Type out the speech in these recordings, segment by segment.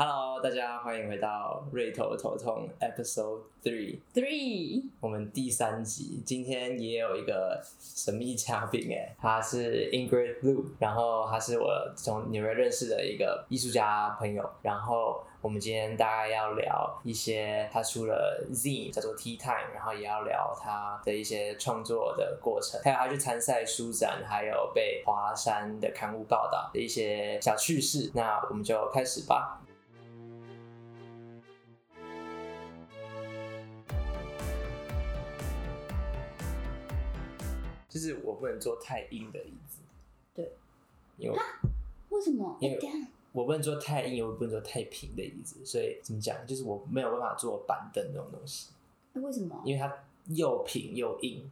Hello，大家欢迎回到瑞头头痛 Episode Three，Three，我们第三集。今天也有一个神秘嘉宾，哎，他是 Ingrid Lu，然后他是我从纽约认识的一个艺术家朋友。然后我们今天大概要聊一些他出了 Z 叫做 Tea Time，然后也要聊他的一些创作的过程，还有他去参赛书展，还有被华山的刊物报道的一些小趣事。那我们就开始吧。就是我不能坐太硬的椅子，对，因为为什么？因为我不能坐太硬，我不能坐太平的椅子，所以怎么讲，就是我没有办法坐板凳这种东西，那为什么？因为它又平又硬，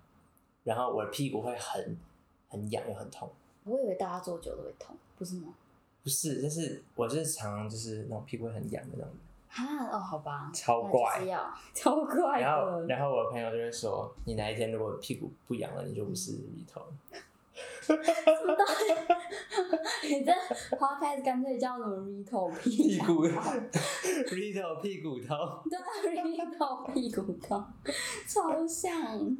然后我的屁股会很很痒又很痛。我以为大家坐久了会痛，不是吗？不是，就是我就是常常就是那种屁股会很痒的那种。啊，哦，好吧，超怪 超怪然后，然后我的朋友就会说，你哪一天如果屁股不痒了，你就不是鱼头。你这 podcast 干脆叫什么 Rito 屁股好 Rito 屁股痛。对啊，Rito 屁股痛，超像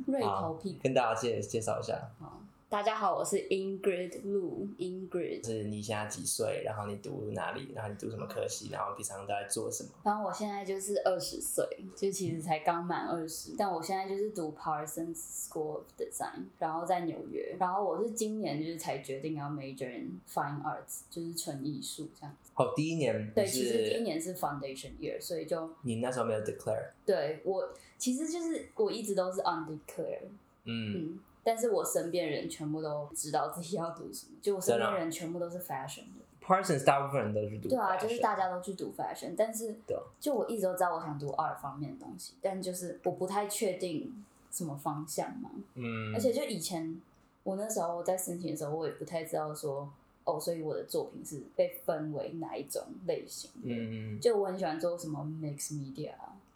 瑞头屁股。跟大家介介绍一下，好大家好，我是 Ingrid Lu，Ingrid。是你现在几岁，然后你读哪里，然后你读什么科系，然后平常都在做什么。然后我现在就是二十岁，就其实才刚满二十，但我现在就是读 Parsons School of Design，然后在纽约。然后我是今年就是才决定要 major in Fine Arts，就是纯艺术这样。哦，第一年对，其实第一年是 Foundation year，所以就你那时候没有 declare，对我其实就是我一直都是 undeclared，嗯，嗯，但是我身边人全部都知道自己要读什么，就我身边人全部都是 fashion 的。Parsons 大部分人都是读对啊，就是大家都去读 fashion，但是就我一直都知道我想读 art 方面的东西，但就是我不太确定什么方向嘛。嗯，而且就以前我那时候在申请的时候，我也不太知道说哦，所以我的作品是被分为哪一种类型的。嗯嗯，就我很喜欢做什么 mix media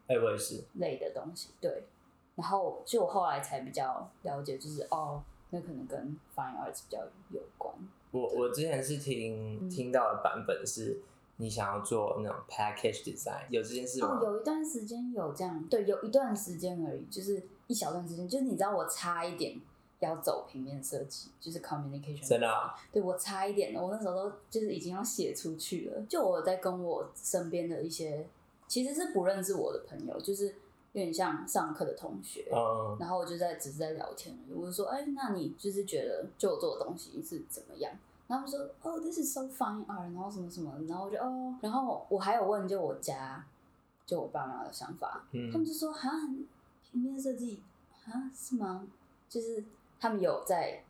哎、我也是，类的东西，对。然后就我后来才比较了解，就是哦，那可能跟 fine arts 比较有关。我我之前是听、嗯听到的版本是，你想要做那种 package design，有这件事吗？哦，有一段时间有这样，对，有一段时间而已，就是一小段时间，就是你知道我差一点要走平面设计，就是 communication，真的啊对我差一点了，我那时候都就是已经要写出去了。就我在跟我身边的一些其实是不认识我的朋友，就是有点像上课的同学，嗯，然后我就在只是在聊天，我就说，哎，那你就是觉得就我做的东西是怎么样？然后他们说，哦，this is so fine art，然后什么什么，然后我就哦，然后我还有问就我家就我爸妈的想法，嗯他们就说，哈，平面设计啊是吗？就是他们有在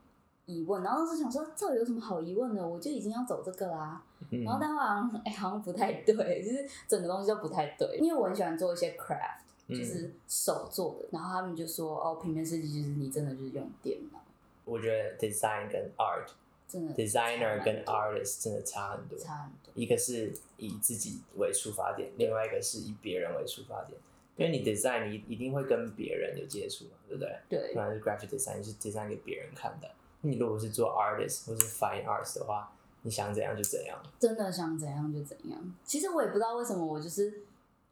疑问，然后当时想说，这有什么好疑问的？我就已经要走这个啦。嗯然后但好像哎、好像不太对，就是整个东西都不太对，因为我很喜欢做一些 craft，嗯就是手做的。然后他们就说哦，平面设计就是你真的就是用电脑，我觉得 design 跟 art 真的 designer 跟 artist 真的差很多，差很多。一个是以自己为出发点，另外一个是以别人为出发点。因为你 design 你一定会跟别人有接触嘛，对不对？对不然是 graphic design 你是 design 给别人看的。你如果是做 artist 或是 fine arts 的话，你想怎样就怎样。真的想怎样就怎样。其实我也不知道为什么，我就是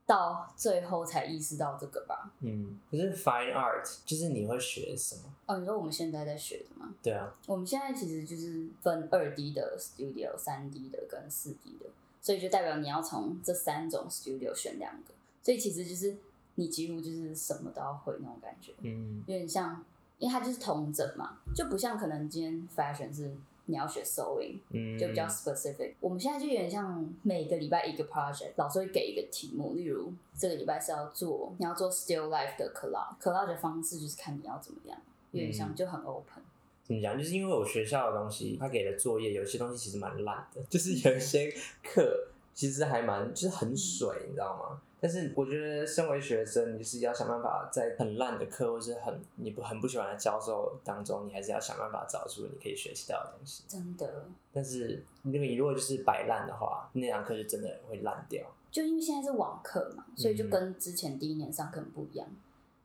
到最后才意识到这个吧。嗯，可是 fine art 就是你会学什么？哦，你说我们现在在学的吗？对啊，我们现在其实就是分二 D 的 studio、三 D 的跟四 D 的，所以就代表你要从这三种 studio 选两个，所以其实就是你几乎就是什么都要会那种感觉，嗯有点像，因为它就是同整嘛，就不像可能今天 fashion 是你要学 sewing，嗯，就比较 specific。我们现在就有点像每个礼拜一个 project，老师会给一个题目，例如这个礼拜是要做你要做 still life 的 collage，collage 的方式就是看你要怎么样，有点像嗯就很 open。怎么讲？就是因为我学校的东西，他给的作业有些东西其实蛮烂的，就是有一些课其实还蛮就是很水，你知道吗？但是我觉得身为学生，你是要想办法在很烂的课或是很你不很不喜欢的教授当中，你还是要想办法找出你可以学习到的东西。真的，但是你如果就是摆烂的话，那堂课就真的会烂掉。就因为现在是网课嘛，所以就跟之前第一年上课很不一样。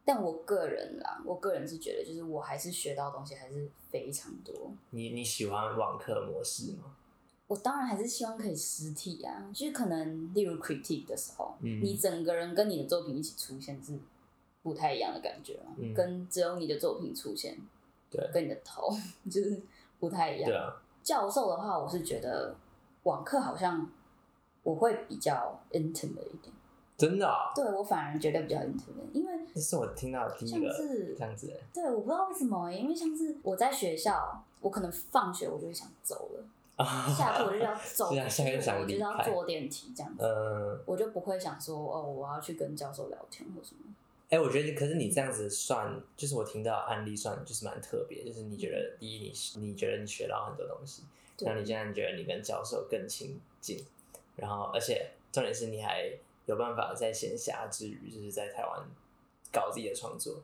但我个人啦，我个人是觉得，就是我还是学到的东西还是非常多。你你喜欢网课模式吗？我当然还是希望可以实体啊，就是可能例如 critique 的时候，嗯。你整个人跟你的作品一起出现是不太一样的感觉嘛，嗯。跟只有你的作品出现，对。跟你的头就是不太一样。对啊，教授的话，我是觉得网课好像我会比较 intimate 一点，真的啊，对我反而觉得比较 intimate，因为这是我听到的第一像个是这样子的，对我不知道为什么欸，因为像是我在学校，我可能放学我就会想走了。下课我就要走，是啊下课就想我就是要坐电梯这样子，嗯，我就不会想说哦，我要去跟教授聊天或什么。哎、我觉得，可是你这样子算，就是我听到案例算，就是蛮特别。就是你觉得，第一，你你觉得你学到很多东西，对然后你现在觉得你跟教授更亲近，然后而且重点是你还有办法在闲暇之余，就是在台湾搞自己的创作，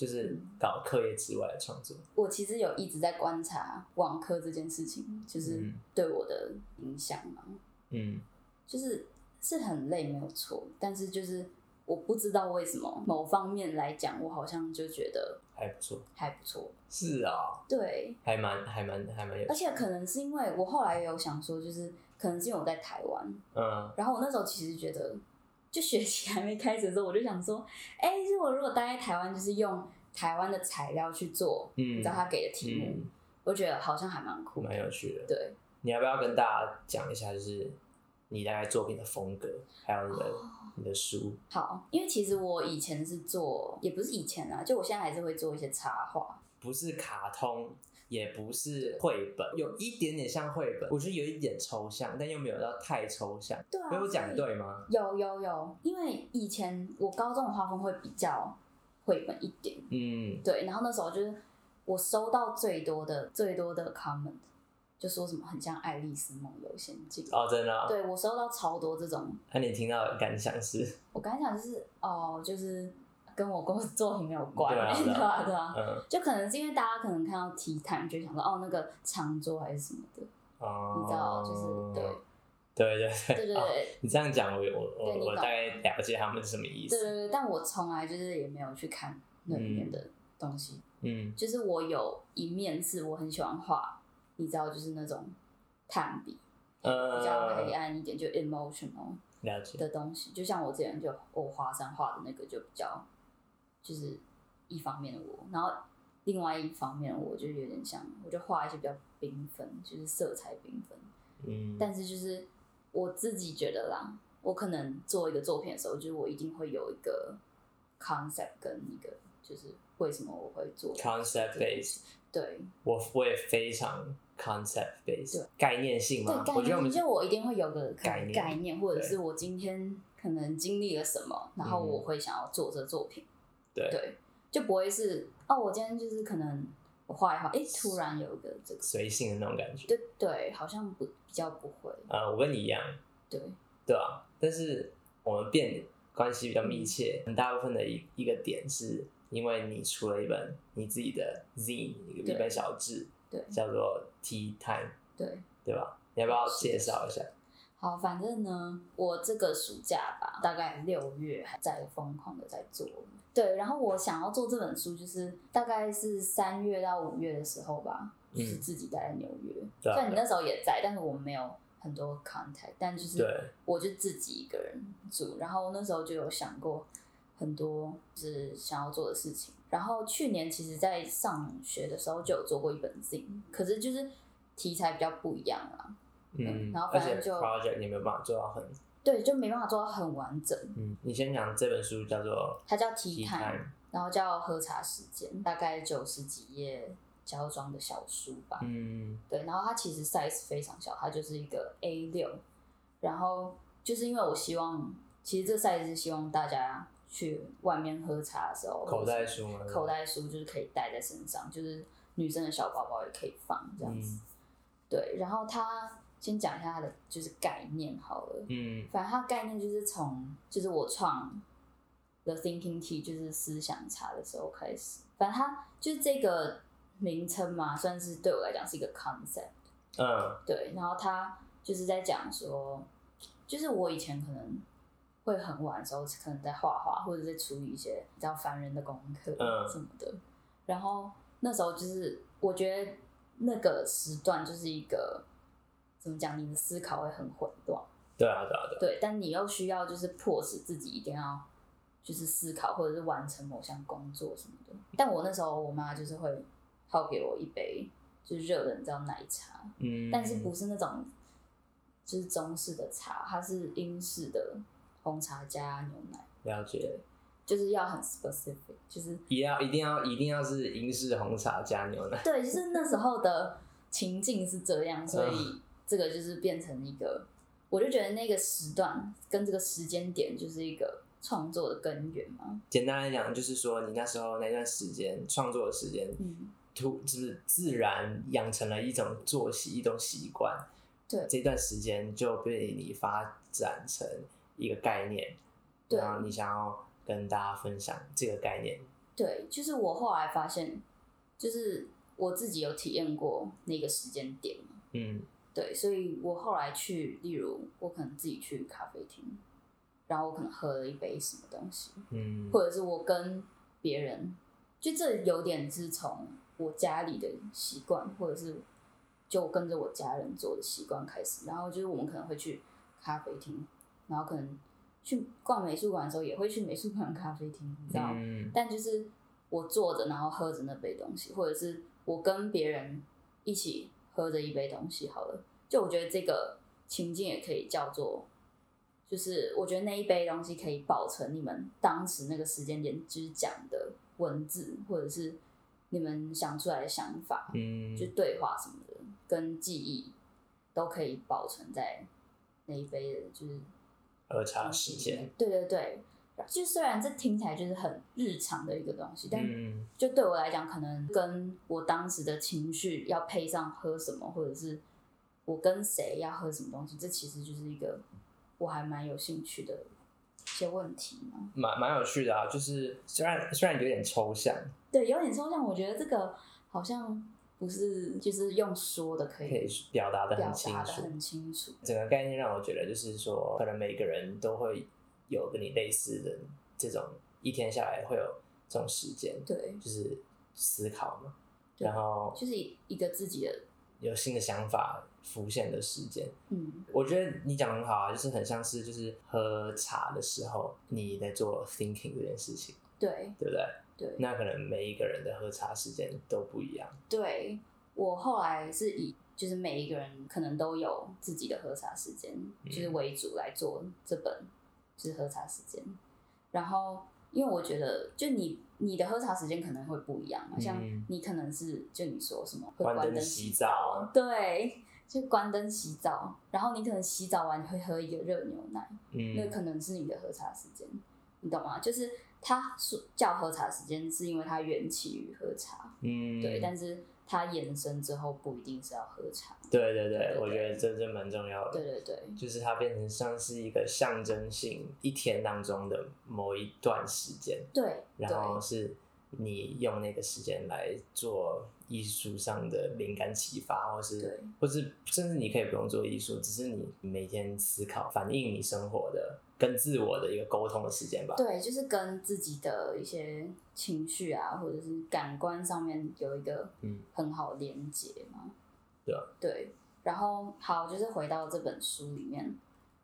就是搞课业之外的创作。我其实有一直在观察网课这件事情，就是嗯对我的影响嘛，嗯，就是是很累没有错，但是就是我不知道为什么某方面来讲，我好像就觉得还不错。还不错。是啊，对，还蛮还蛮还蛮有而，且可能是因为我后来也有想说，就是可能是因为我在台湾，嗯然后我那时候其实觉得，就学期还没开始的时候，我就想说，哎、如果如果待在台湾，就是用台湾的材料去做，嗯你知道他给的题目，嗯，我觉得好像还蛮酷的。蛮有趣的。对，你要不要跟大家讲一下，就是你大概作品的风格，还有你的、哦你的书？好，因为其实我以前是做，也不是以前啊，就我现在还是会做一些插画。不是卡通，也不是绘本，有一点点像绘本，我觉得有一点抽象，但又没有到太抽象。对啊，被我讲对吗？有有有，因为以前我高中的画风会比较绘本一点，嗯，对，然后那时候就是我收到最多的最多的 comment，就说什么很像《爱丽丝梦游仙境》哦，真的、啊。对我收到超多这种，那、你听到的感想是？我感想就是哦，就是跟我工作品没有关，对啊对对啊啊对啊，嗯，就可能是因为大家可能看到 T time 就想说哦那个长桌还是什么的，哦，你知道就是对。对对对。哦对对。对你这样讲，我我我我大概了解他们是什么意思。对对对，但我从来就是也没有去看那里面的东西，嗯。就是我有一面是我很喜欢画，你知道就是那种炭笔，比较黑呃，暗一点，就 emotional 了解。的东西，就像我之前就我华山画的那个就比较，就是一方面的我，然后另外一方面我就有点像，我就画一些比较缤纷，就是色彩缤纷，嗯，但是就是我自己觉得啦，我可能做一个作品的时候，就是我一定会有一个 concept 跟一个就是为什么我会做 concept base，对我我也非常 concept base 对概念性嘛。对概念，我觉得我们就我一定会有个概念概念，或者是我今天可能经历了什么，然后嗯我会想要做这作品。对对，就不会是哦，我今天就是可能我画一画，哎，突然有一个这个，随性的那种感觉。对对，好像不比较不会，呃，我跟你一样，对对啊，但是我们变关系比较密切，很大部分的一一个点是因为你出了一本你自己的 zine 一个一本小志，对叫做 Tea Time，对。对吧？你要不要介绍一下？好，反正呢，我这个暑假吧，大概六月还在疯狂的在做。对，然后我想要做这本书，就是大概是三月到五月的时候吧，就是自己待在纽约。虽然你那时候也在，但是我们没有很多 contact，但就是对，我就自己一个人住。然后那时候就有想过很多就是想要做的事情。然后去年其实，在上学的时候就有做过一本 z 可是就是题材比较不一样啊。嗯，然后反正就 project 你没有办法做到很，对，就没办法做到很完整。嗯，你先讲这本书叫做它叫 Tea Time，Time，然后叫喝茶时间，大概九十几页胶装的小书吧。嗯对，然后它其实 size 非常小，它就是一个 A 六，然后就是因为我希望，其实这 size 是希望大家去外面喝茶的时候，口袋书吗？口袋书就是可以带在身上，就是女生的小包包也可以放这样子。嗯对，然后它先讲一下它的就是概念好了。嗯。反正它概念就是从就是我创 The Thinking Tea 就是思想茶的时候开始，反正它就是这个名称嘛，算是对我来讲是一个 concept。嗯。对，然后它就是在讲说，就是我以前可能会很晚的时候，可能在画画或者在处理一些比较烦人的功课嗯。什么的，然后那时候就是我觉得那个时段就是一个怎么讲，你的思考会很混乱。对啊，对啊，对啊。对，但你又需要就是迫使自己一定要就是思考或者是完成某项工作什么的。但我那时候我妈就是会泡给我一杯就是热的，你知道奶茶，嗯，但是不是那种就是中式的茶，它是英式的红茶加牛奶，了解，就是要很 specific，就是也要一定要一定要是英式红茶加牛奶。对，就是那时候的情境是这样，所以嗯这个就是变成一个，我就觉得那个时段跟这个时间点就是一个创作的根源嘛。简单来讲，就是说你那时候那段时间创作的时间，嗯，突就是自然养成了一种作息，一种习惯。对这段时间就被你发展成一个概念，然后你想要跟大家分享这个概念。对，就是我后来发现，就是我自己有体验过那个时间点。嗯对，所以我后来去，例如我可能自己去咖啡厅，然后我可能喝了一杯什么东西，嗯或者是我跟别人，就这有点是从我家里的习惯，或者是就跟着我家人做的习惯开始。然后就是我们可能会去咖啡厅，然后可能去逛美术馆的时候也会去美术馆咖啡厅，你知道？嗯但就是我坐着，然后喝着那杯东西，或者是我跟别人一起喝着一杯东西，好了，就我觉得这个情境也可以叫做，就是我觉得那一杯东西可以保存你们当时那个时间点就是讲的文字，或者是你们想出来的想法，嗯就对话什么的，跟记忆都可以保存在那一杯的，就是喝茶时间。对对对，就虽然这听起来就是很日常的一个东西，但嗯就对我来讲，可能跟我当时的情绪要配上喝什么，或者是我跟谁要喝什么东西，这其实就是一个我还蛮有兴趣的一些问题嘛。蛮蛮有趣的啊，就是虽然虽然有点抽象，对，有点抽象，我觉得这个好像不是就是用说的可以可以以表达的表很清楚。很清楚。整个概念让我觉得，就是说，可能每个人都会有跟你类似的这种一天下来会有这种时间，对，就是思考嘛，然后就是一个自己的，有新的想法浮现的时间。嗯，我觉得你讲得很好啊，就是很像是就是喝茶的时候你在做 thinking 这件事情，对对不对？对。那可能每一个人的喝茶时间都不一样。对我后来是以就是每一个人可能都有自己的喝茶时间，嗯就是为主来做这本就是喝茶时间。然后因为我觉得，就你你的喝茶时间可能会不一样嘛，像嗯。你可能是就你说什么会关关灯灯洗澡澡，对，就关灯洗澡，然后你可能洗澡完你会喝一个热牛奶，嗯。那嗯可能是你的喝茶时间，你懂吗？就是它说叫喝茶时间，是因为它缘起于喝茶，嗯，对，但是它延伸之后不一定是要喝茶。对对对，对对我觉得这这蛮重要的。对对对就是它变成像是一个象征性一天当中的某一段时间，对然后是你用那个时间来做艺术上的灵感启发，或是对或是甚至你可以不用做艺术，只是你每天思考、反映你生活的跟自我的一个沟通的时间吧。对，就是跟自己的一些情绪啊，或者是感官上面有一个嗯很好的连接嘛。对啊对，然后好，就是回到这本书里面，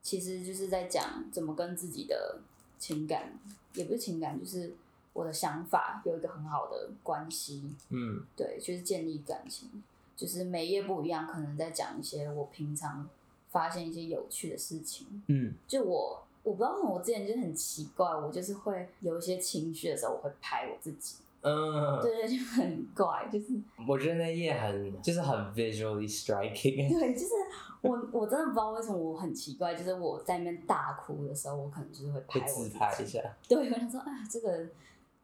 其实就是在讲怎么跟自己的情感，也不是情感，就是我的想法有一个很好的关系。嗯对，就是建立感情，就是每页不一样，可能在讲一些我平常发现一些有趣的事情。嗯就我我不知道为什么，我之前就是很奇怪，我就是会有一些情绪的时候，我会拍我自己，嗯，对对，就很怪，就是我觉得那页很就是很 visually striking。对，就是我我真的不知道为什么我很奇怪，就是我在那边大哭的时候，我可能就是会拍我自己，拍一下。对，我想说啊，这个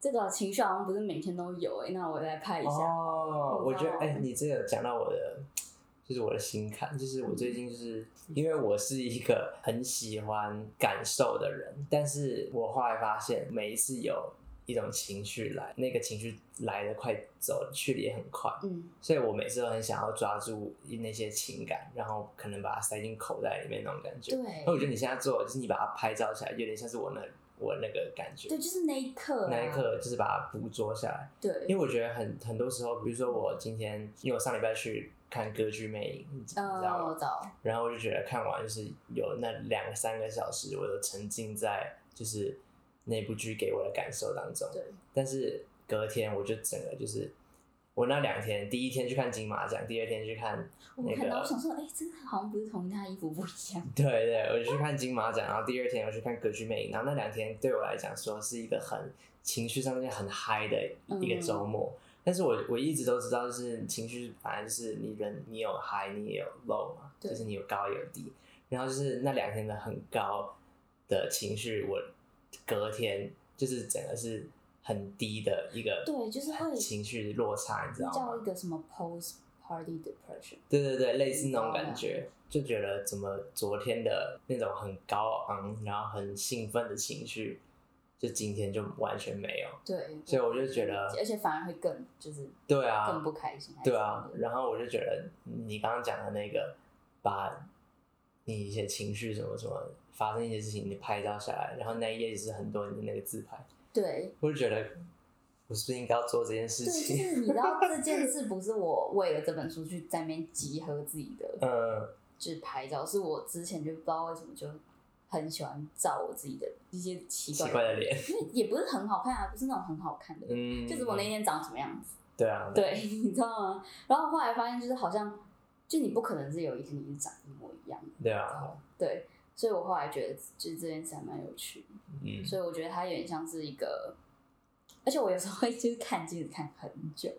这个情绪好像不是每天都有哎、那我再拍一下，哦，我觉得哎、你这个讲到我的，就是我的心坎，就是我最近就是因为我是一个很喜欢感受的人，但是我后来发现每一次有一种情绪来，那个情绪来的快，走去的也很快，嗯，所以我每次都很想要抓住那些情感，然后可能把它塞进口袋里面那种感觉。对那我觉得你现在做就是你把它拍照起来，有点像是我那我那个感觉。对，就是那一刻、啊，那一刻就是把它捕捉下来，对，因为我觉得很很多时候，比如说我今天，因为我上礼拜去看《歌剧魅影》，你知道嗯，吗？然后我就觉得看完就是有那两三个小时，我都沉浸在就是那部剧给我的感受当中。对，但是隔天我就整个就是我那两天，第一天去看金马奖，第二天去看那我看到我想说，哎，这个好像不是同一套衣服不一样。对对，我就去看金马奖，然后第二天我去看歌剧魅影，然后那两天对我来讲说是一个很情绪上面很嗨的一个周末。但是我我一直都知道，就是情绪反正就是你人你有 high，，你也有 low 嘛，就是你有高也有低。然后就是那两天的很高的情绪，我隔天就是整个是很低的一个对，就是会情绪落差，你知道吗叫？一个什么 post party depression。对对对，类似那种感觉，就觉得怎么昨天的那种很高昂，然后很兴奋的情绪，就今天就完全没有。对，所以我就觉得而且反而会更就是对啊，更不开心。对啊然后我就觉得你刚刚讲的那个，把你一些情绪什么什么发生一些事情，你拍照下来，然后那一页也是很多你的那个自拍，对我就觉得我是不是应该要做这件事对，就情？是你知道这件事不是我为了这本书去在那边集合自己的，嗯，就是拍照，是我之前就不知道为什么就很喜欢照我自己的一些奇怪奇怪的脸，因为也不是很好看啊，不是那种很好看的，嗯，就是我那天长什么样子，对啊，对，你知道吗？然后后来发现就是好像，就你不可能是有一天你是长一模一样的，对啊，对，所以我后来觉得就是这件事还蛮有趣的，嗯，所以我觉得它有点像是一个，而且我有时候会就是看镜子看很久。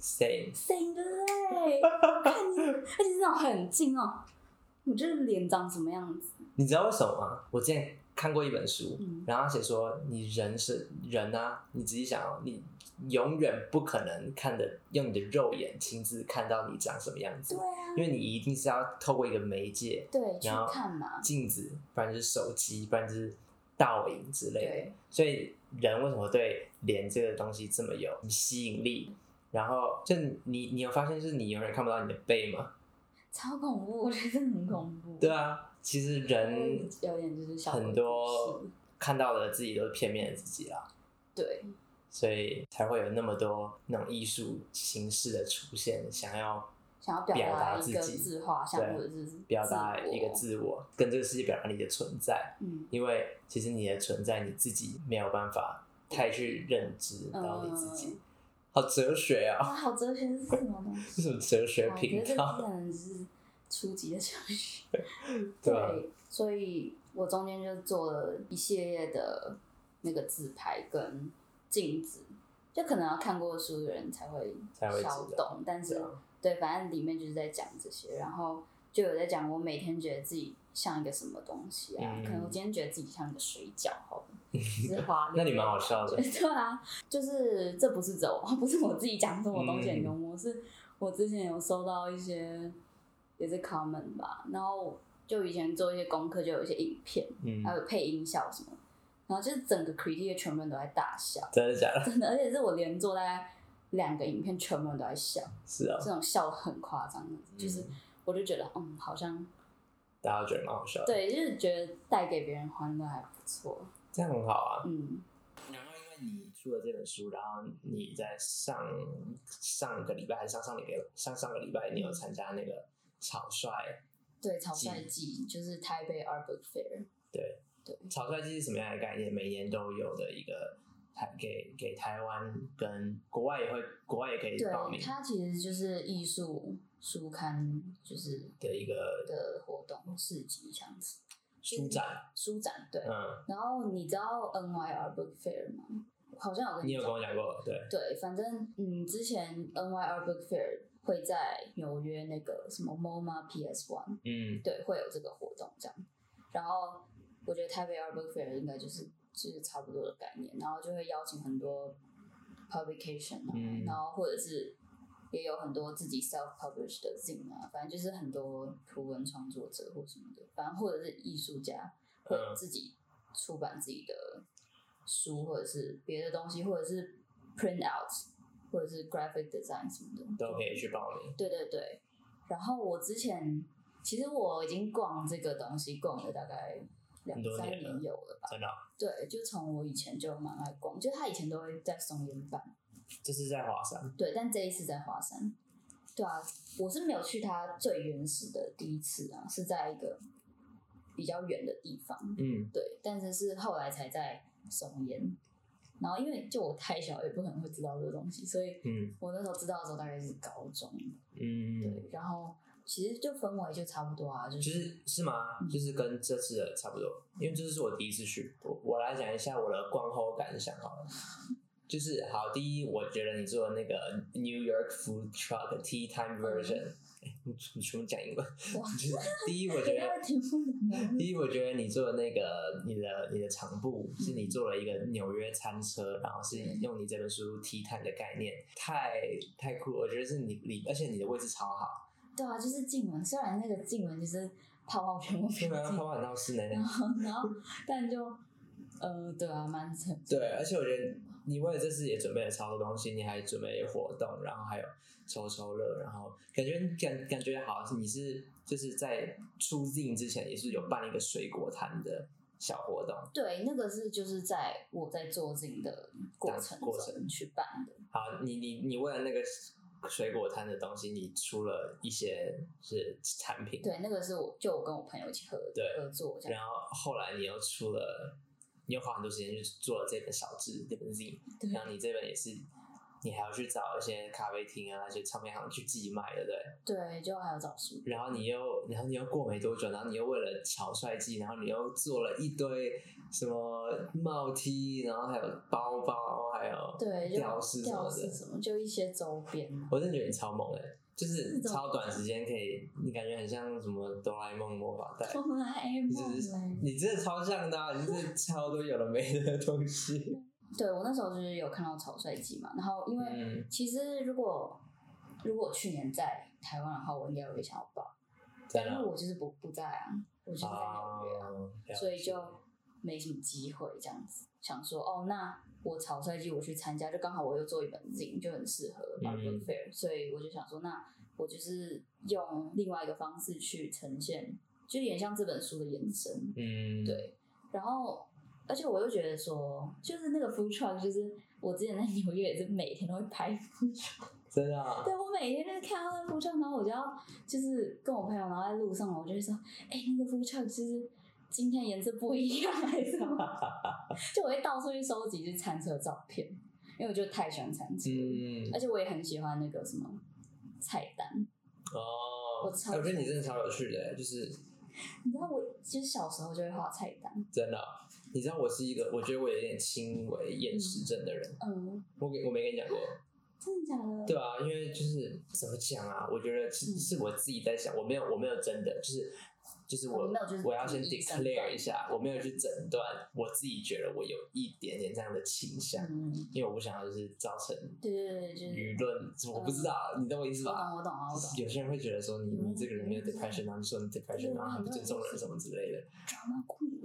same，same 对不对？看你，而且是那种很近哦，我觉得脸长什么样子，你知道为什么吗？我之前看过一本书，嗯然后他写说，你人是人啊，你仔细想哦，你永远不可能看的用你的肉眼亲自看到你长什么样子对，啊，因为你一定是要透过一个媒介，对，然后看嘛，镜子，不然就是手机，不然就是倒影之类的对。所以人为什么对脸这个东西这么有吸引力？然后就你你有发现，就是你永远看不到你的背吗？超恐怖，我觉得很恐怖。对啊，其实人有点就是很多看到的自己都是片面的自己啦。对所以才会有那么多那种艺术形式的出现，想要想要表表达达一个自己自画像对或者是表达一个自我，跟这个世界表达你的存在。嗯因为其实你的存在你自己没有办法太去认知到你自己，嗯好哲学啊，啊！好哲学是什么东西？是什么哲学哇我觉得这频道，可能是初级的哲学。对所以我中间就做了一系列的那个自拍跟镜子，就可能要看过书的人才会稍懂，但是对反正里面就是在讲这些，然后就有在讲我每天觉得自己像一个什么东西啊，嗯可能我今天觉得自己像一个水饺，好了，是花 那你蛮好笑的。对啊，就是这不是走 不是我自己讲什么东西很嗯。幽默，是我之前有收到一些也是 comment 吧，然后就以前做一些功课，就有一些影片，嗯。还，有配音效什么，然后就是整个 critique 全部人都在大笑，真的假的？真的，而且是我连做大概两个影片，全部人都在笑，是啊，这种笑很夸张的，就是嗯我就觉得嗯，好像大家觉得蛮好笑的，对，就是觉得带给别人欢乐还不错，这样很好啊。嗯，然后因为你出了这本书，然后你在上上个礼拜还是上上礼拜上上个礼拜，你有参加那个草率，对，草率季就是台北 Art Book Fair，对。对。草率季是什么样的概念？每年都有的一个台给给台湾跟国外也会国外也可以报，名它其实就是艺术书刊，就是的一个的活动市集这样子，书展，书展对。嗯，然后你知道 NYR Book Fair 吗？好像有跟你有跟我讲过，对，对，反正嗯，之前 NYR Book Fair 会在纽约那个什么 MoMA PS One，嗯对，会有这个活动这样。然后我觉得台北 Art Book Fair 应该就是就是差不多的概念，然后就会邀请很多 publication 啊，嗯然后或者是也有很多自己 self published 的 zine 啊，反正就是很多图文创作者或什么的，反正或者是艺术家会嗯。自己出版自己的书，或者是别的东西，或者是 print out，或者是 graphic design 什么的，都可以去报名，对对对，然后我之前其实我已经逛这个东西逛了大概两三年有了吧？真的哦，对，就从我以前就蛮爱逛，就他以前都会在松烟办，这是在华山，对，但这一次在华山，对啊，我是没有去它最原始的第一次啊，是在一个比较远的地方，嗯对，但是是后来才在松烟。然后因为就我太小，也不可能会知道这个东西，所以嗯我那时候知道的时候大概是高中，嗯，对，然后其实就氛围就差不多啊，就就是是是吗？就是跟这次的差不多，因为这次是我第一次去。我我来讲一下我的观后感想好了。就是好，第一，我觉得你做的那个 New York Food Truck Tea Time Version，哎、你你全部讲英文。就是第一，我觉得 第一，我觉得你做的那个你的你的场部是你做了一个纽约餐车，然后是用你这本书 Tea Time 的概念，太太酷了。我觉得是你你，而且你的位置超好，对啊，就是进门，虽然那个进门就是泡泡全部飘进泡泡很闹室内。然后然后但就呃，对啊，蛮沉重对，而且我觉得你为了这次也准备了超多东西，你还准备活动，然后还有抽抽乐，然后感觉感感觉好像是你是就是在出 Z 之前也是有办一个水果摊的小活动。对，那个是就是在我在做自己的过程过程去办的。好，你你你为了那个水果摊的东西，你出了一些是产品，对，那个是我就我跟我朋友一起合对合作。然后后来你又出了，你又花很多时间去做了这本小志这本 Z，对然后你这本也是。你还要去找一些咖啡厅啊，那些唱片行去寄卖，对不对？对，就还要找书。然后你又，然后你又过没多久，然后你又为了草率季，然后你又做了一堆什么帽 T，然后还有包包，还有对，就吊饰什么的。什么，就一些周边啊。我真的觉得你超猛哎、就是超短时间可以，你感觉很像什么哆啦 A 梦魔法袋，哆啦 A 你只是。你真的超像的、啊，你是 超多有的没的东西。对我那时候就是有看到草率季嘛，然后因为嗯其实如果如果去年在台湾的话，我应该也会想要报，但因为我就是不不在啊，我就是在纽约啊，所以就没什么机会这样子。想说哦，那我草率季我去参加，就刚好我又做一本 z 就很适合 e Fair，、所以我就想说，那我就是用另外一个方式去呈现，就有点像这本书的延伸。嗯，对，然后而且我又觉得说，就是那个 food truck，就是我之前在纽约也是每天都会拍 food truck，真的啊、对我每天就是看到那 food truck，然后我就要就是跟我朋友，然后在路上，我就会说，哎、那个 food truck 就是今天颜色不一样还是什么，就我会到处去收集就是餐车的照片，因为我就太喜欢餐车，嗯，而且我也很喜欢那个什么菜单，哦，我超我觉得你真的超有趣的，就是你知道我其实小时候就会画菜单，真的啊、你知道我是一个，我觉得我有点轻微厌食症的人。嗯，我给我没跟你讲过，真的假的？对啊，因为就是怎么讲啊？我觉得是嗯。是我自己在想，我没有我没有真的就是就是我我要先 declare 一下，我没有去诊断，我自己觉得我有一点点这样的倾向，嗯，因为我不想要就是造成对对对，就是舆论，我不知道，你懂我意思我吧？懂我懂啊，我懂。有些人会觉得说你嗯你这个人没有 depression，然后你说你 depression，然后很不尊重人什么之类的。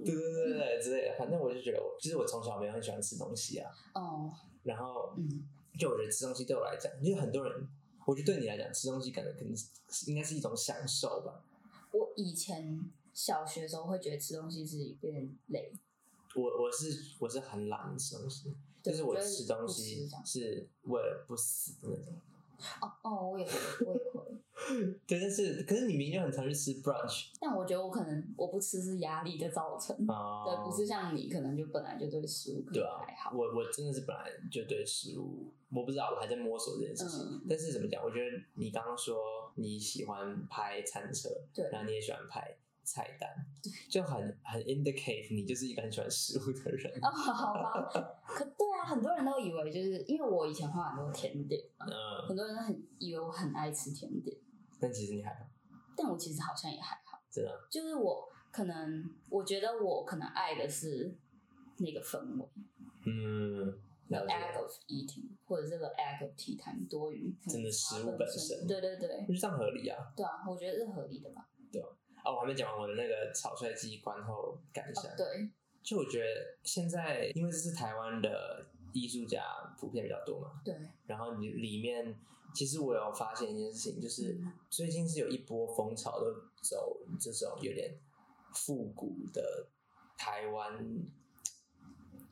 对对对对对之类的。反正我就觉得我，其实我从小没有很喜欢吃东西啊，哦，然后嗯，就我觉得吃东西对我来讲，因为很多人，我觉得对你来讲吃东西可能可能是应该是一种享受吧。我以前小学的时候会觉得吃东西是有点累，我我是我是很懒吃东西，对就是我吃东西是为了不死的那种。哦哦，我也会，我也会，对，但是可是你明明就很常去吃 brunch 但我觉得我可能我不吃是压力的造成，啊，对，不是像你可能就本来就对食物可能还好，我我真的是本来就对食物，我不知道，我还在摸索这件事情。嗯但是怎么讲？我觉得你刚刚说你喜欢拍餐车，对。然后你也喜欢拍菜单，就很很 indicate 你就是一个很喜欢食物的人。哦，好吧，可对啊，很多人都以为就是因为我以前画很多甜点嘛，嗯，很多人都很以为我很爱吃甜点，但其实你还好，但我其实好像也还好。真的。就是我可能，我觉得我可能爱的是那个氛围。嗯，，the 了解。act of eating，或者这个 act of tea time 多余真的食物本身对对对，就这样合理啊！对啊，我觉得是合理的吧。对啊，我还没讲完我的那个草率季观后感想。哦，对，就我觉得现在，因为这是台湾的艺术家普遍比较多嘛，对，然后你里面，其实我有发现一件事情，就是嗯最近是有一波风潮都走这种有点复古的台湾，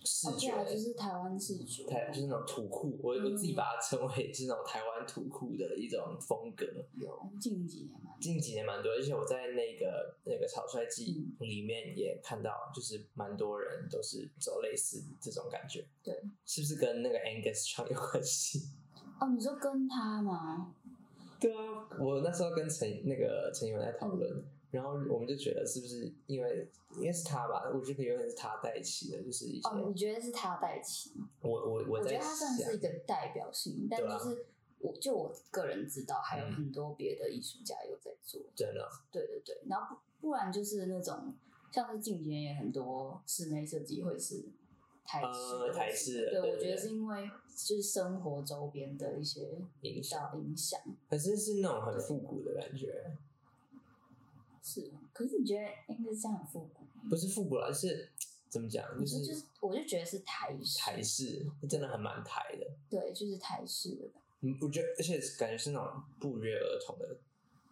视哦，对啊，就。是台湾视觉，台就是那种土库，我我自己把它称为是那种台湾土库的一种风格。有近几年嘛，近几年蛮多，而且我在那个那个草率季嗯里面也看到，就是蛮多人都是走类似这种感觉。对，是不是跟那个 Angus Chang 有关系？哦，你说跟他吗？对啊，我那时候跟陈那个陈友在讨论，然后我们就觉得是不是因为应该是他吧？我觉得有点是他带起的，就是一些、哦，你觉得是他带起？我我我在我觉得他算是一，个代表性，但就是我就我个人知道，还有嗯很多别的艺术家有在做。真的对对对，然后不不然就是那种像是近几年也很多室内设计会是台式呃，台式的对，我觉得是因为就是生活周边的一些影响，小影响。可是是那种很复古的感觉，是吗，可是你觉得应该是这样很复古？不是复古啦，是怎么讲？就是就是是我就觉得是台式，台式，真的很蛮台的。对，就是台式的感觉，嗯，我觉得，而且感觉是那种不约而同的，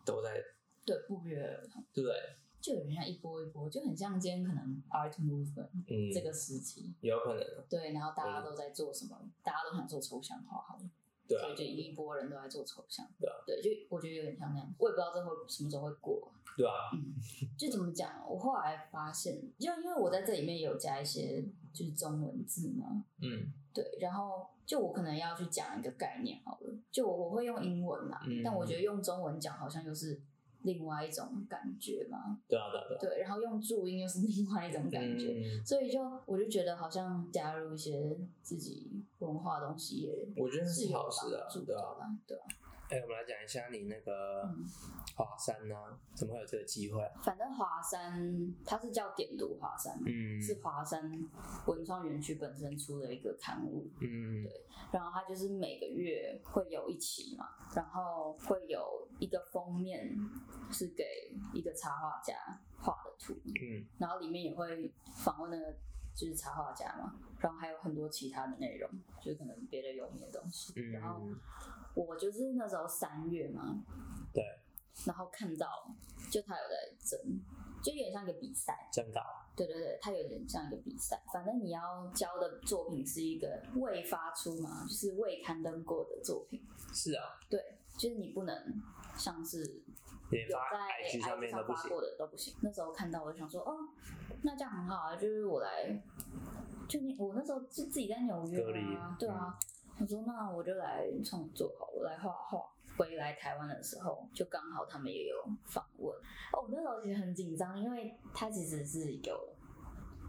都在，对，不约而同，对不对？就有点像一波一波，就很像今天可能 art movement 嗯，这个时期，有可能，对，然后大家都在做什么？大家都想做抽象画，好了。对啊。所以，就一波人都在做抽象，对啊。对，就我觉得有点像那样，我也不知道这会什么时候会过，对啊，嗯就怎么讲，我后来发现，就因为我在这里面有加一些就是中文字嘛，嗯。对，然后就我可能要去讲一个概念好了，就我我会用英文啦，嗯。但我觉得用中文讲好像又是另外一种感觉嘛，对啊，对啊，对啊，对，然后用注音又是另外一种感觉，嗯，所以就我就觉得好像加入一些自己文化的东西也我觉得是好事啊对啊。的，对啊。哎，我们来讲一下你那个嗯。华山呢，怎么会有这个机会？啊？反正华山它是叫点读华山，嗯。是华山文创园区本身出的一个刊物，嗯。对。然后它就是每个月会有一期嘛，然后会有一个封面是给一个插画家画的图，嗯然后里面也会访问那个就是插画家嘛，然后还有很多其他的内容，就是可能别的有名的东西。嗯然后嗯，我就是那时候三月嘛，对，然后看到就他有在争，就有点像一个比赛。真的啊，对对对，它有点像一个比赛。反正你要交的作品是一个未发出嘛，就是未刊登过的作品。是啊，对，就是你不能像是有在 IG 上面发过的都不行。那时候看到我就想说，哦，那这样很好啊，就是我来，就你我那时候是自己在纽约啊，对啊。我说那我就来创作好了，我来画画。回来台湾的时候，就刚好他们也有访问。哦，我那时候其实很紧张，因为他其实是有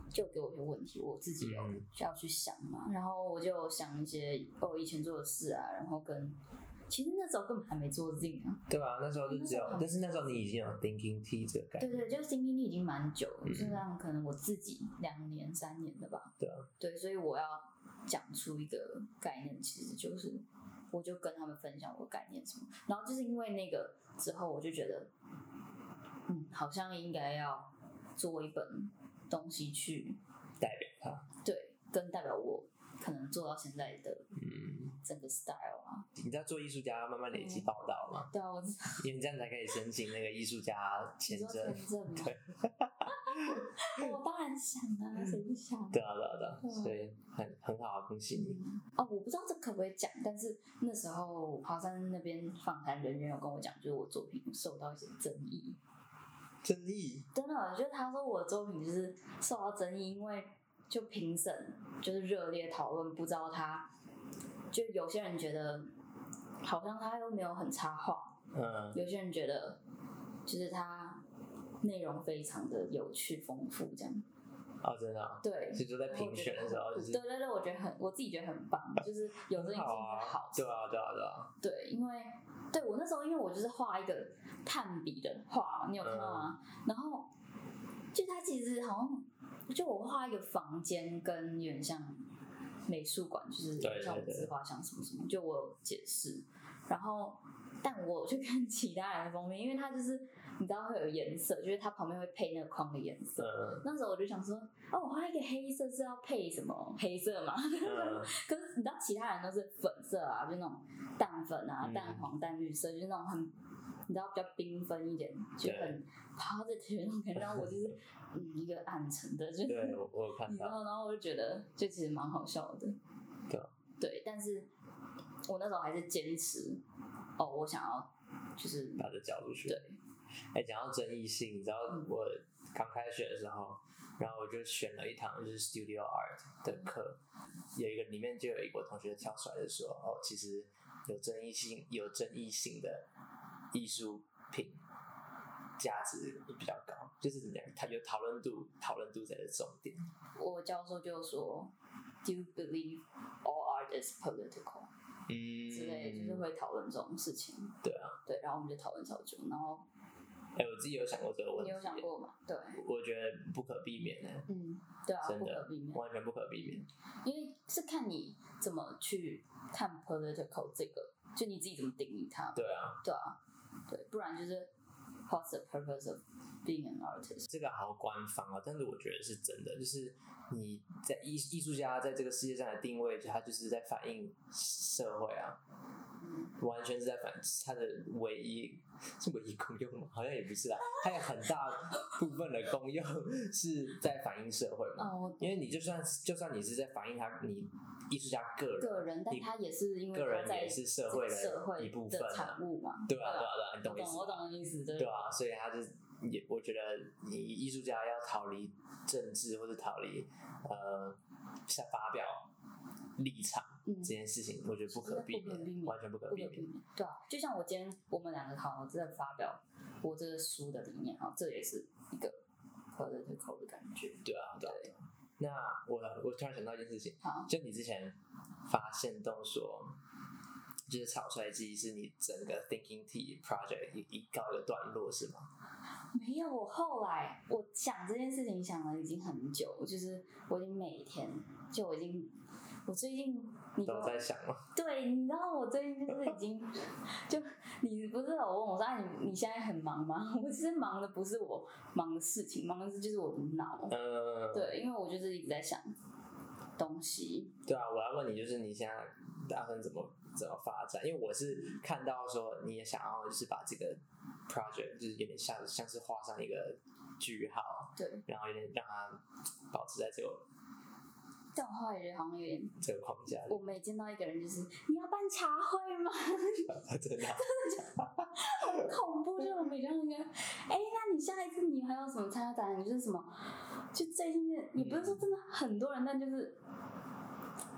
就给我一些问题，我自己有嗯需要去想嘛。然后我就想一些哦我以前做的事啊，然后跟其实那时候根本还没做 Z 啊，对啊，那时候就只有但是那时候你已经有 thinking T 这个概念，对对，就是新经历已经蛮久了，嗯。就像可能我自己两年三年的吧。对啊，对，所以我要讲出一个概念，其实就是我就跟他们分享我的概念什么，然后就是因为那个之后，我就觉得，嗯，好像应该要做一本东西去代表他，对，跟代表我可能做到现在的嗯，整个 style 啊。你知道做艺术家要慢慢累积报道吗？对啊，我知道因为这样才可以申请那个艺术家签证。签证吗？对 我当然想啊，谁不想？对啊，对啊，对所以很很好啊，恭喜你。哦，我不知道这可不可以讲，但是那时候华山那边访谈人员有跟我讲，就是我作品受到一些争议。争议，真的，就是他说我的作品就是受到争议，因为就评审就是热烈讨论，不知道他，就有些人觉得好像他又没有很插话，嗯，有些人觉得就是他内容非常的有趣丰富，这样哦，真的啊，对。所以就在评选的时候，就是对对对，我觉得很，我自己觉得很棒，就是有争议性很好是好啊，对啊，对啊，对啊，对，因为对我那时候，因为我就是画一个炭笔的画，你有看到吗？嗯然后就它其实好像，就我画一个房间，跟有点像美术馆，就是像自画像什么什么，就我有解释。然后，但我去看其他人的封面，因为它就是你知道会有颜色，就是它旁边会配那个框的颜色。嗯那时候我就想说，哦，我画一个黑色是要配什么黑色嘛？嗯，可是你知道，其他人都是粉色啊，就那种淡粉啊、嗯淡黄、淡绿色，就是那种很你知道比较缤纷一点，就很 positive 那种感觉，然后我就是 嗯一个暗沉的，就对我我有看到，然后然后我就觉得就其实蛮好笑的，对啊。对，但是我那时候还是坚持，哦，我想要就是把这交出去。对，哎，讲到争议性，你知道嗯。我刚开学的时候，然后我就选了一堂就是 Studio Art 的课，有一个里面就有一个我同学跳出来就说，哦，其实有争议性、有争议性的艺术品价值比较高，就是怎么样，它有讨论度，讨论度才是重点。我教授就说，Do you believe all art is political 嗯，之类，就是会讨论这种事情。对啊，对，然后我们就讨论超久，然后哎，我自己有想过这个问题，你有想过吗？对，我觉得不可避免的，嗯，对啊，真的不可避免，完全不可避免。因为是看你怎么去看 political 这个，就你自己怎么定义它，对啊，对啊，对，不然就是 what's the purpose of being an artist？这个好官方啊，但是我觉得是真的，就是你在艺艺术家在这个世界上的定位，他就是在反映社会啊，完全是在反他的唯一是唯一功用吗？好像也不是啦，它有很大部分的功用是在反映社会嘛。哦，因为你就算就算你是在反映他你艺术家个人，个人，他也是因为个人也是社会的一部分产物嘛，对啊对啊对啊，你懂我意思我？懂的意思，对对啊，所以他就是也，我觉得你艺术家要逃离政治或者逃离呃，像发表立场嗯这件事情，我觉得不可避免完全不可避免。对啊，就像我今天我们两个好在发表我这个书的理念哈，这也是一个 political 的感觉。对啊，对啊。对，那我我突然想到一件事情，好，就你之前发现动说，就是草率记是你整个 thinking tea project 一一告一个段落是吗？没有，我后来我想这件事情想了已经很久，就是我已经每天就我已经，我最近你跟都在想吗？对，你知道我最近就是已经，就你不是有问我说，啊，你你现在很忙吗？我其实忙的不是我忙的事情，忙的是就是我的脑。嗯，对，因为我就是一直在想东西。对啊，我要问你，就是你现在打算怎么怎么发展？因为我是看到说你也想要就是把这个 project 就是有点像像是画上一个句号，对，然后有点让它保持在这个但我后来觉得好像有点，这个框架里我。每见到一个人就是你要办茶会吗？真的啊、很恐怖，就我每见到一个，哎、那你下一次你还有什么参加展览？就是什么？就最近也不是说真的很多人，但就是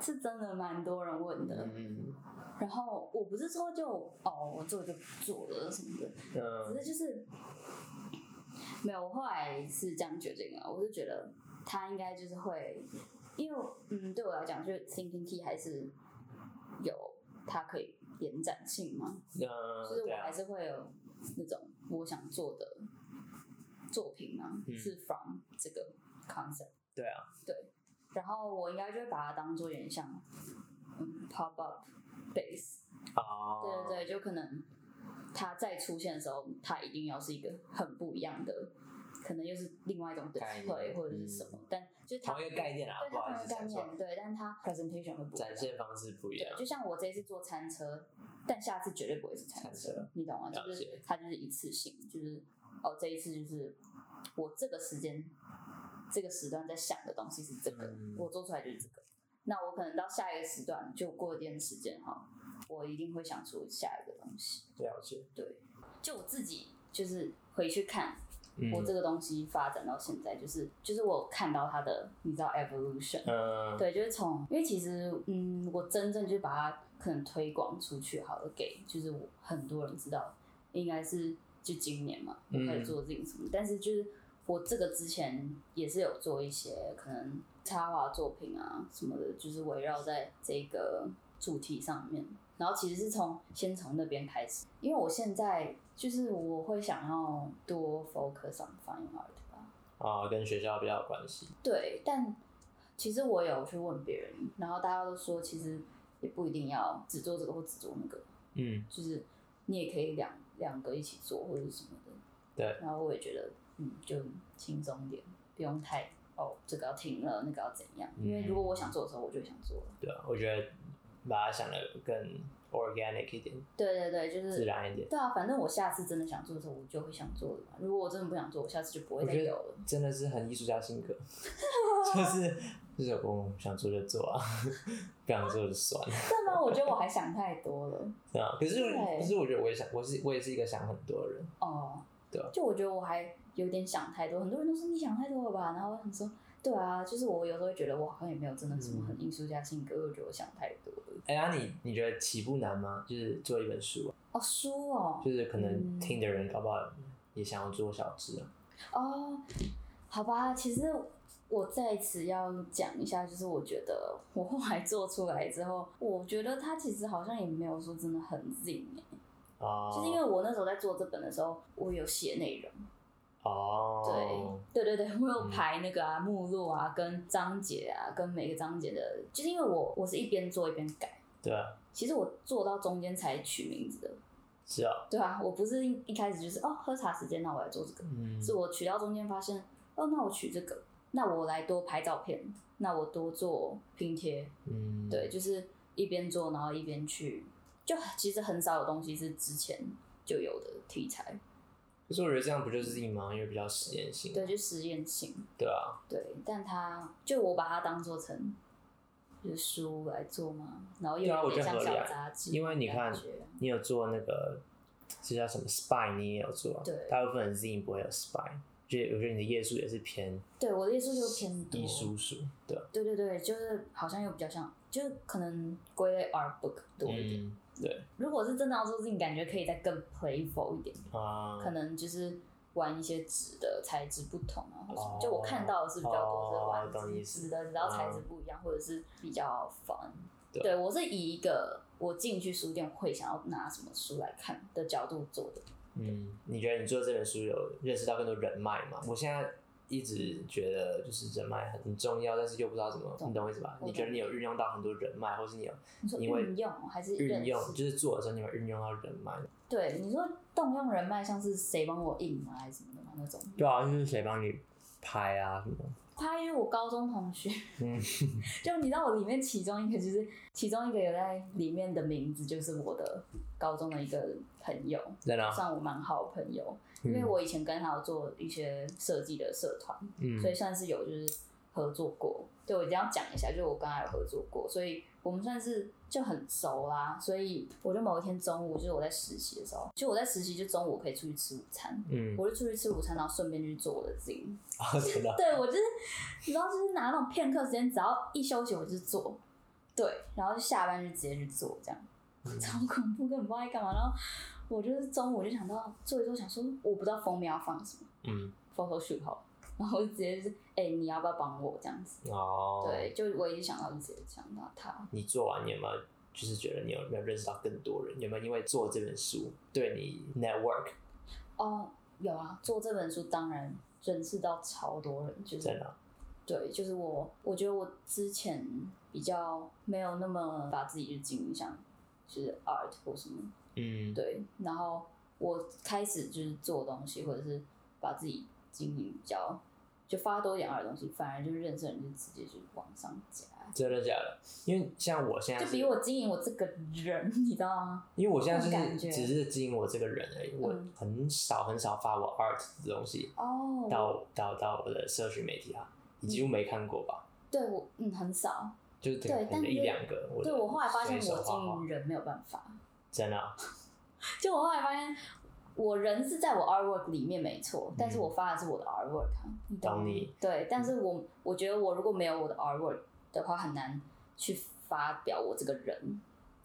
是真的蛮多人问的。嗯然后我不是说就哦，我做就不做了什么的，只嗯是就是没有。我后来是这样决定了，我是觉得他应该就是会，因为嗯，对我来讲，就是 thinking key 还是有它可以延展性嘛，就是我还，是会有那种我想做的作品嘛，嗯是 from 这个 concept 对啊，对，然后我应该就会把它当做有点像嗯 pop up base。哦，对对对，就可能它再出现的时候，它一定要是一个很不一样的，可能又是另外一种概念 display 或者是什么，但就是它同一个概念啊，对不好它同一个概意思讲错，念，对，但它 presentation 会不一样展。现方式不一样对，。就像我这一次坐餐车，但下次绝对不会是餐餐车车，你懂吗？就是它就是一次性，就是哦，这一次就是我这个时间这个时段在想的东西是这个，嗯我做出来就是这个。那我可能到下一个时段就过一段时间哈，我一定会想出下一个东西。了解，对，就我自己就是回去看嗯我这个东西发展到现在，就是就是我看到它的，你知道 evolution，嗯对，就是从，因为其实，嗯，我真正就把它可能推广出去，好了，给就是我很多人知道，应该是就今年嘛，我开始做这个什么，但是就是我这个之前也是有做一些可能插画作品啊什么的，就是围绕在这个主题上面。然后其实是从先从那边开始，因为我现在就是我会想要多 focus on fine art 吧，啊，跟学校比较有关系。对，但其实我有去问别人，然后大家都说，其实也不一定要只做这个或只做那个，嗯，就是你也可以两两个一起做或者什么的。对。然后我也觉得，嗯，就轻松点，不用太哦，这个要停了，那个要怎样？因为如果我想做的时候，我就想做了。对啊，我觉得把它想的更 organic 一点，对对对，就是自然一点。对啊，反正我下次真的想做的时候，我就会想做的嘛。如果我真的不想做，我下次就不会再有了。真的是很艺术家性格，就是就是我想做就做啊，不想做就算了，真的吗？我觉得我还想太多了。这样。可是对可是我觉得我也想，我是我也是一个想很多的人，哦，对啊就我觉得我还有点想太多，很多人都说你想太多了吧，然后我想说，对啊，就是我有时候会觉得我好像也没有真的什么很艺术家性格，我觉得我想太多了。哎、那你你觉得起步难吗？就是做一本书，哦，书哦，就是可能嗯。听的人搞不好也想要做小志啊。哦，好吧，其实我在此要讲一下，就是我觉得我后来做出来之后，我觉得它其实好像也没有说真的很 zing 哎、哦，就是因为我那时候在做这本的时候，我有写内容，哦，对对对对，我有排那个啊、目录啊、跟章节啊、跟每个章节的，就是因为我我是一边做一边改，对啊，其实我做到中间才取名字的，是啊，对啊，我不是一一开始就是哦喝茶时间，那我来做这个，嗯，是我取到中间发现，哦，那我取这个，那我来多拍照片，那我多做拼贴，嗯，对，就是一边做，然后一边去，就其实很少有东西是之前就有的题材，可是我觉得这样不就是 Z 吗？因为比较实验性，对，就实验性，对啊，对，但它就我把它当做成就是书来做嘛，然后有点像小杂志，因为你看你有做那个这叫什么 spy，你也有做啊，对大部分人 Z 不会有 spy，就我觉得你的页数也是偏对我的页数就偏多艺，术书，对啊，对对对，就是好像又比较像，就是可能归类 art book 多一点。嗯，对如果是真的要做自己，感觉可以再更 playful 一点，啊，可能就是玩一些纸的材质不同啊，或什么。哦就我看到的是比较多是哦玩纸的，只要材质不一样，或者是比较 fun。对对我是以一个我进去书店会想要拿什么书来看的角度做的。嗯，你觉得你做这本书有认识到更多人脉吗？我现在一直觉得就是人脉很重要，但是又不知道怎么，你懂我意思吧？你觉得你有运用到很多人脉，或是你有你说运用还是运用，就是做的时候你有运用到人脉？对，你说动用人脉，像是谁帮我印吗，还是什么的吗？那种。对啊，就是谁帮你拍啊什么？拍因为我高中同学，嗯，就你知道我里面其中一个就是其中一个有在里面的名字就是我的高中的一个朋友，真的啊，算我蛮好的朋友，因为我以前跟他有做一些设计的社团，嗯。所以算是有就是合作过。对我一定要讲一下，就是我跟他有合作过，所以我们算是就很熟啦。所以我就某一天中午，就是我在实习的时候，就我在实习，就中午可以出去吃午餐，嗯，我就出去吃午餐，然后顺便去做我的 z 啊真的啊，对我就是，你知道，就是拿那种片刻时间，只要一休息我就做，对，然后就下班就直接去做，这样，嗯。超恐怖，根本不知道在干嘛。然后我就是中午就想到做一做，想说我不知道封面要放什么嗯，，Photoshop 好了，然后直接就是，哎、你要不要帮我这样子？哦，对，就我一想到就直接想到他，你做完你有没有就是觉得你有没有认识到更多人？有没有因为做这本书对你 network 哦，有啊，做这本书当然认识到超多人，就是真的啊？对，就是我，我觉得我之前比较没有那么把自己就经营像就是 art 或什么，嗯，对，然后我开始就是做东西，或者是把自己经营比较就发多一点 art 的东西，反而就认识人就直接就往上加，真的假的？因为像我现在就是比我经营我这个人，你知道吗？因为我现在是只是经营我这个人而已，我嗯很少很少发我 art 的东西哦，到到到我的社群媒体啊，你几乎没看过吧？对我嗯很少，就是对但是一两个。对我后来发现我经营人没有办法，真的。啊 就我后来发现，我人是在我 artwork 里面没错，但是我发的是我的 artwork，懂？你。对，但是我我觉得我如果没有我的 artwork 的话，很难去发表我这个人。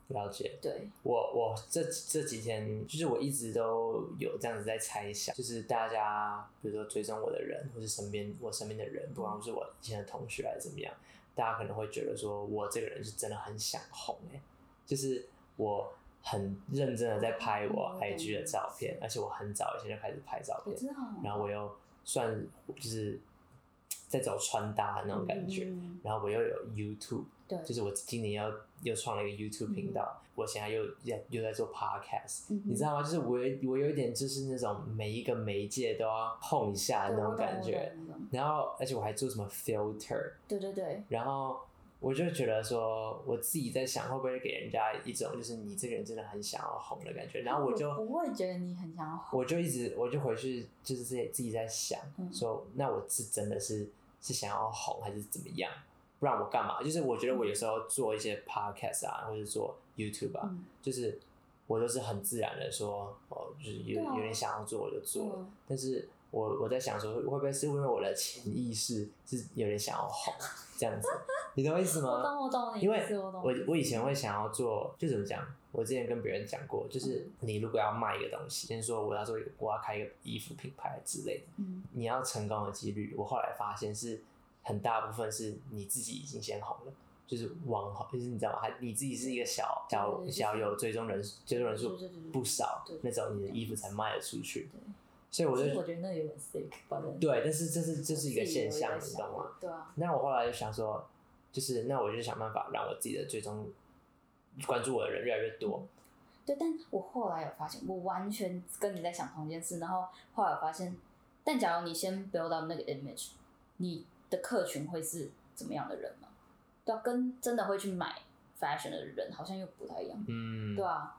了解。对，我我这这几天，就是我一直都有这样子在猜想，就是大家比如说追踪我的人，或是身边我身边的人，不管是我以前的同学还是怎么样，大家可能会觉得说我这个人是真的很想红哎、就是我很认真的在拍我嗯 IG 的照片，而且我很早以前就开始拍照片。然后我又算就是在走穿搭的那种感觉，嗯。然后我又有 YouTube。对，就是我今年要又创了一个 YouTube 频道，我现在又在又在做 Podcast，、嗯你知道吗？就是我我有一点就是那种每一个媒介都要碰一下的那种感觉，然后而且我还做什么 filter，对对对，然后我就觉得说，我自己在想会不会给人家一种就是你这个人真的很想要红的感觉，然后我就不会觉得你很想要红，我就一直我就回去就是自己自己在想，嗯说那我是真的是是想要红还是怎么样？不然我干嘛？就是我觉得我有时候做一些 podcast 啊，或者做 YouTube 啊，嗯就是我都是很自然的说，哦，就是有啊有点想要做我就做但是我我在想说，会不会是因为我的潜意识是有点想要红这样子？你懂我意思吗？我懂我懂你因为，我懂我以前会想要做，就怎么讲？我之前跟别人讲过，就是你如果要卖一个东西，先说我要做一个，我要开一个衣服品牌之类的，嗯你要成功的几率，我后来发现是很大部分是你自己已经先红了。就是网红，就是你知道吗？还你自己是一个小小小有追踪人数追踪人数不少对那种，你的衣服才卖得出去。对，所以我就我觉得那有点 sick，对，但是这是这是一个现象，你懂吗？？对啊，那我后来就想说，就是那我就想办法让我自己的最终关注我的人越来越多。对，但我后来有发现，我完全跟你在想同一件事，然后后来我发现，但假如你先 build up 那个 image，你的客群会是怎么样的人吗？对啊，跟真的会去买 fashion 的人好像又不太一样，嗯，对啊，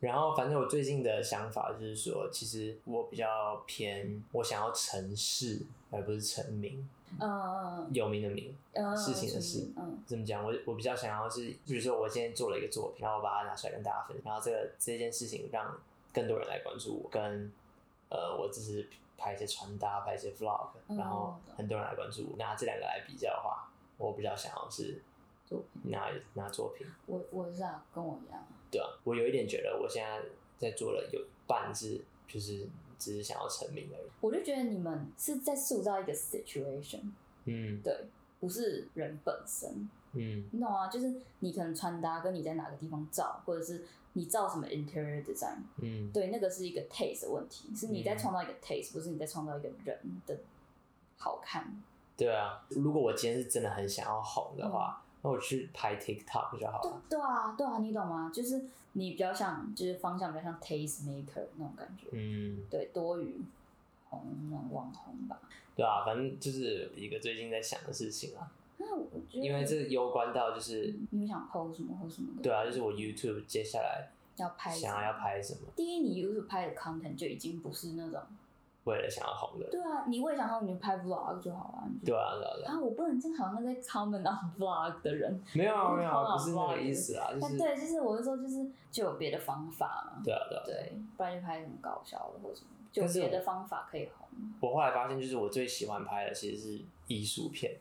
然后反正我最近的想法就是说，其实我比较偏我想要成事，而不是成名，嗯有名的名。嗯，事情的事嗯怎么讲？我我比较想要是，比如说我今天做了一个作品，然后我把它拿出来跟大家分享，然后这个这件事情让更多人来关注我，跟呃我只是拍一些穿搭，拍一些 vlog，嗯然后很多人来关注我，拿这两个来比较的话，我比较想要是作品，拿拿作品，我我是啊，跟我一样，对啊，我有一点觉得我现在在做了有一半是就是只是想要成名而已，我就觉得你们是在塑造一个 situation，嗯对，不是人本身。嗯你懂啊？就是你可能穿搭跟你在哪个地方照，或者是你照什么 interior design，嗯对，那个是一个 taste 的问题，是你在嗯创造一个 taste，不是你在创造一个人的好看。对啊，如果我今天是真的很想要红的话，那我去拍 TikTok 就好对了。对啊，对啊，你懂吗？就是你比较像，就是方向比较像 taste maker 那种感觉，嗯，对，多余红那种网红吧。对啊，反正就是一个最近在想的事情啊，那我觉得，因为这攸关到就是，你会想 PO 什么或什么的，对啊，就是我 YouTube 接下来要拍想要要拍什么，第一，你 YouTube 拍的 content 就已经不是那种，为了想要红的，对啊，你为想红你就拍 vlog 就好了，对啊，对啊，对啊，啊，我不能正好那在 comment on vlog 的人，没有啊，没有啊，不是那个意思啊，就是，但对，就是我是说，就是就有别的方法嘛，对啊，对啊。对，不然就拍什么搞笑的或什么，就有别的方法可以红。我后来发现，就是我最喜欢拍的其实是艺术片，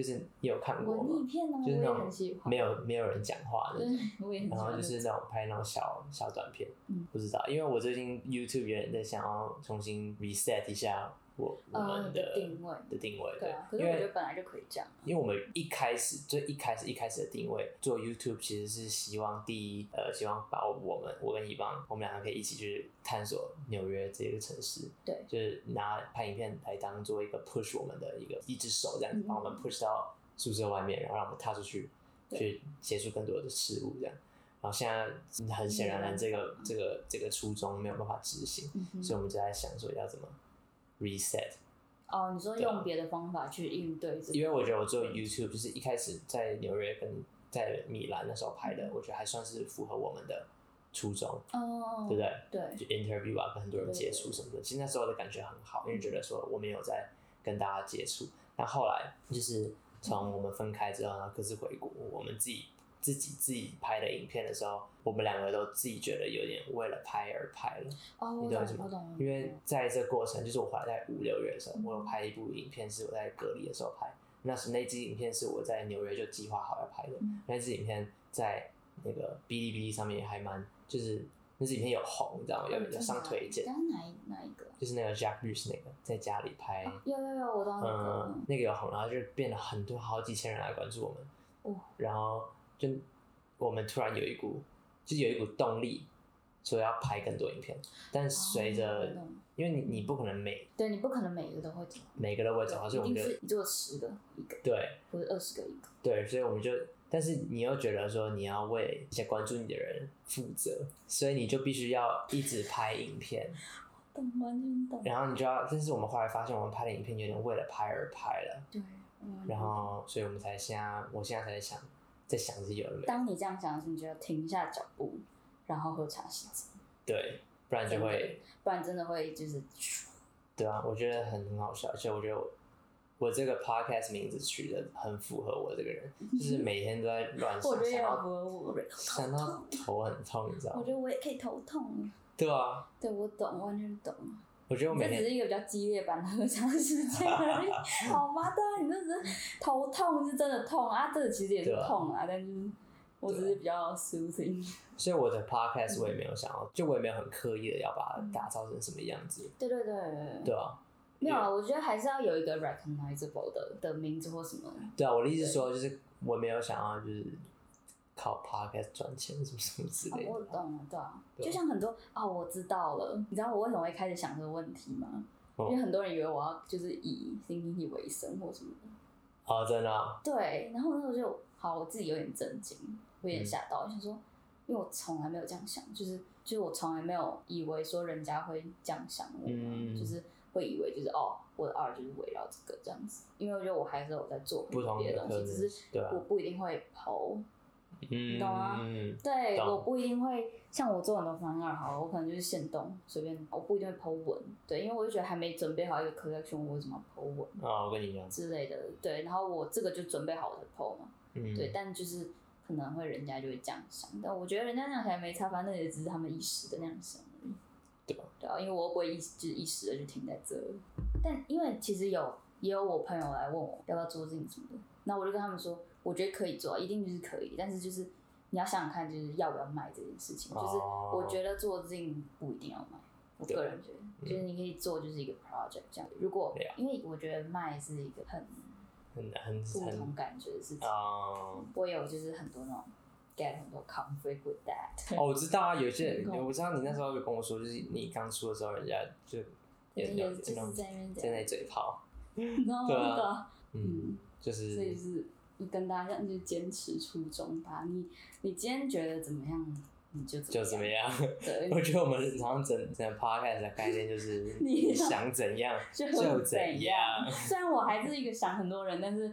就是你有看过文艺吗？片呢，就是那种没有没有人讲话的 然后就。是那种拍那种小小短片，嗯不知道，因为我最近 YouTube 有点在想要重新 reset 一下我我呃们的定位，的定位，对啊，可是因为我觉得本来就可以这样啊，因为我们一开始最一开始一开始的定位做 YouTube 其实是希望第一呃希望把我们我跟伊邦我们两个可以一起去探索纽约这个城市，对。就是拿拍影片来当做一个 push 我们的一个一只手这样子嗯把我们 push 到宿舍外面，然后让我们踏出去去接触更多的事物这样。然后现在很显然的，这个这个这个初衷没有办法执行，嗯所以我们就在想说要怎么 reset。哦，你说用别的方法去应对这个，因为我觉得我做 YouTube 就是一开始在纽约跟在米兰的时候拍的，我觉得还算是符合我们的初衷，哦，对不对？对就 interview 啊，跟很多人接触什么的，其实那时候的感觉很好，因为觉得说我们有在跟大家接触。那后来就是从我们分开之后，然后各自回国，我们自己自己自己拍的影片的时候，我们两个都自己觉得有点为了拍而拍了。哦，你懂我意思吗懂，因为在这过程，就是我回来在五六月的时候，我有拍一部影片，是我在隔离的时候拍。那是那支影片是我在纽约就计划好要拍的，嗯那支影片在那个哔哩哔哩上面还蛮，就是那支影片有红，你知道吗？有有上推荐，刚刚哪一哪一个？就是那个 Jack Bruce 那个在家里拍，有有有，我知道那个嗯，，那个有红，然后就变了很多好几千人来关注我们，哦然后就我们突然有一股，就是有一股动力，说要拍更多影片，但随着、哦因为你你不可能每对你不可能每个都会走，每个都会走，所以我们就定是你做十个一个，对。或者二十个一个。对，所以我们就，但是你又觉得说你要为一些关注你的人负责，所以你就必须要一直拍影片，懂，完全懂。然后你就要，但是我们后来发现，我们拍的影片有点为了拍而拍了，对，嗯然后所以我们才现在，我现在才在想，在想这些有的没的，当你这样想的时候，你就要停下脚步，然后喝茶洗澡，对，不然就会，不然真的会就是对啊，我觉得很很好笑，而且我觉得我我这个 podcast 名字取的很符合我这个人，就是每天都在乱想，我觉得也想到头很痛，你知道吗我觉？得我也可以头痛。对啊，对，我懂，完全懂。我觉得我每天这只是一个比较激烈版的喝茶时间而已，好吗？对啊，你这只是头痛是真的痛啊，这个其实也是对啊痛啊，但是我只是比较 soothing。所以我的 podcast 我也没有想要，就我也没有很刻意的要把它打造成什么样子，对对对对对啊，没有啊，我觉得还是要有一个 recognizable 的的名字或什么。对啊，我的意思说，就是我没有想要就是靠 podcast 赚钱什么什么之哦类，的，我懂了，对啊，就像很多哦，我知道了，你知道我为什么会开始想这个问题吗？哦。因为很多人以为我要就是以新经济为生或什么的，哦，真的啊、对，然后那时候就好，我自己有点震惊，我有点吓到，我想说，因为我从来没有这样想，就是就是我从来没有以为说人家会这样想我就是会以为就是哦，我的 art 就是围绕这个这样子，因为我觉得我还是有在做不同别的东西，只是我不一定会剖。嗯，懂啊嗯对，我不一定会像我做很多方案好，我可能就是现动随便，我不一定会剖文，对，因为我就觉得还没准备好一个 collection，我为什么要剖文啊，我跟你一样，之类的，对，然后我这个就准备好我才剖嘛，嗯，对，但就是可能会人家就会这样想，但我觉得人家那样想也没差，反正也只是他们一时的那样想而已。对吧？对啊，因为我又不会一就是一时的就停在这，但因为其实有也有我朋友来问我要不要做这什么的，那我就跟他们说，我觉得可以做啊，一定就是可以，但是就是你要想想看，就是要不要卖这件事情，就是哦我觉得做这件不一定要卖。我对个人觉得，就是你可以做就是一个 project 这样。如果因为我觉得卖是一个很很很不同感觉的事情，啊。我有就是很多那种 get 很多 conflict with that。哦，我知道啊，有些人嗯我知道你那时候有跟我说，就是你刚出的时候，人家就也就是在那边在那嘴炮，然后对啊那个嗯，就是所以就是跟大家一样，就坚持初衷吧。你你今天觉得怎么样，你就怎就怎么样。对，我觉得我们常常整整个 podcast 的概念就是 你你想怎样 就就怎怎样。虽然我还是一个想很多人，但是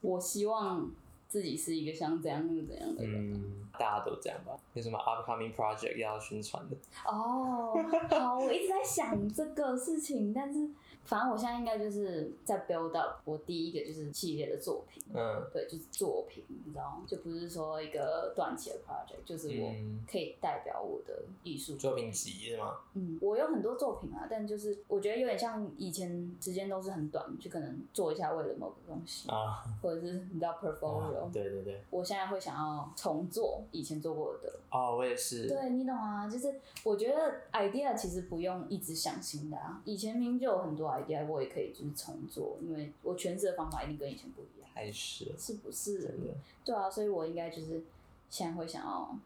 我希望自己是一个想怎样就怎样的人。嗯，大家都这样吧？有什么 upcoming project 要宣传的？哦，好，我一直在想这个事情，但是反正我现在应该就是在 build up 我第一个就是系列的作品。嗯对，就是作品，你知道吗？就不是说一个短期的 project，就是我嗯，可以代表我的艺术作品集是吗？嗯，我有很多作品啊，但就是我觉得有点像以前时间都是很短，就可能做一下为了某个东西，啊，或者是你知道 portfolio、啊对对对，我现在会想要重做以前做过的，哦，我也是。对你懂啊？就是我觉得 idea 其实不用一直想新的啊，以前明明就有很多我也可以就是重做，因为我诠释的方法一定跟以前不一样，太是了，是不是？对啊，所以我应该就是现在会想要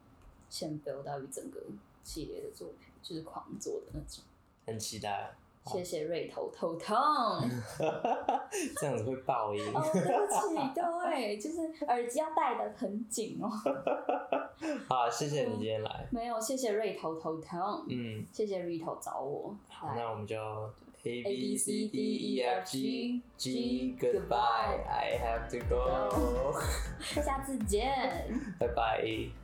先 build 到一整个系列的作品，就是狂做的那种。很期待。谢谢瑞头头痛。这样子会爆音。哦，对不起各位，就是耳机要戴的很紧哦。好，谢谢你今天来。没有，谢谢瑞头头痛，嗯，谢谢瑞头找我。好，那我们就 A B C D E F G G Goodbye I have to go，下次见。拜拜。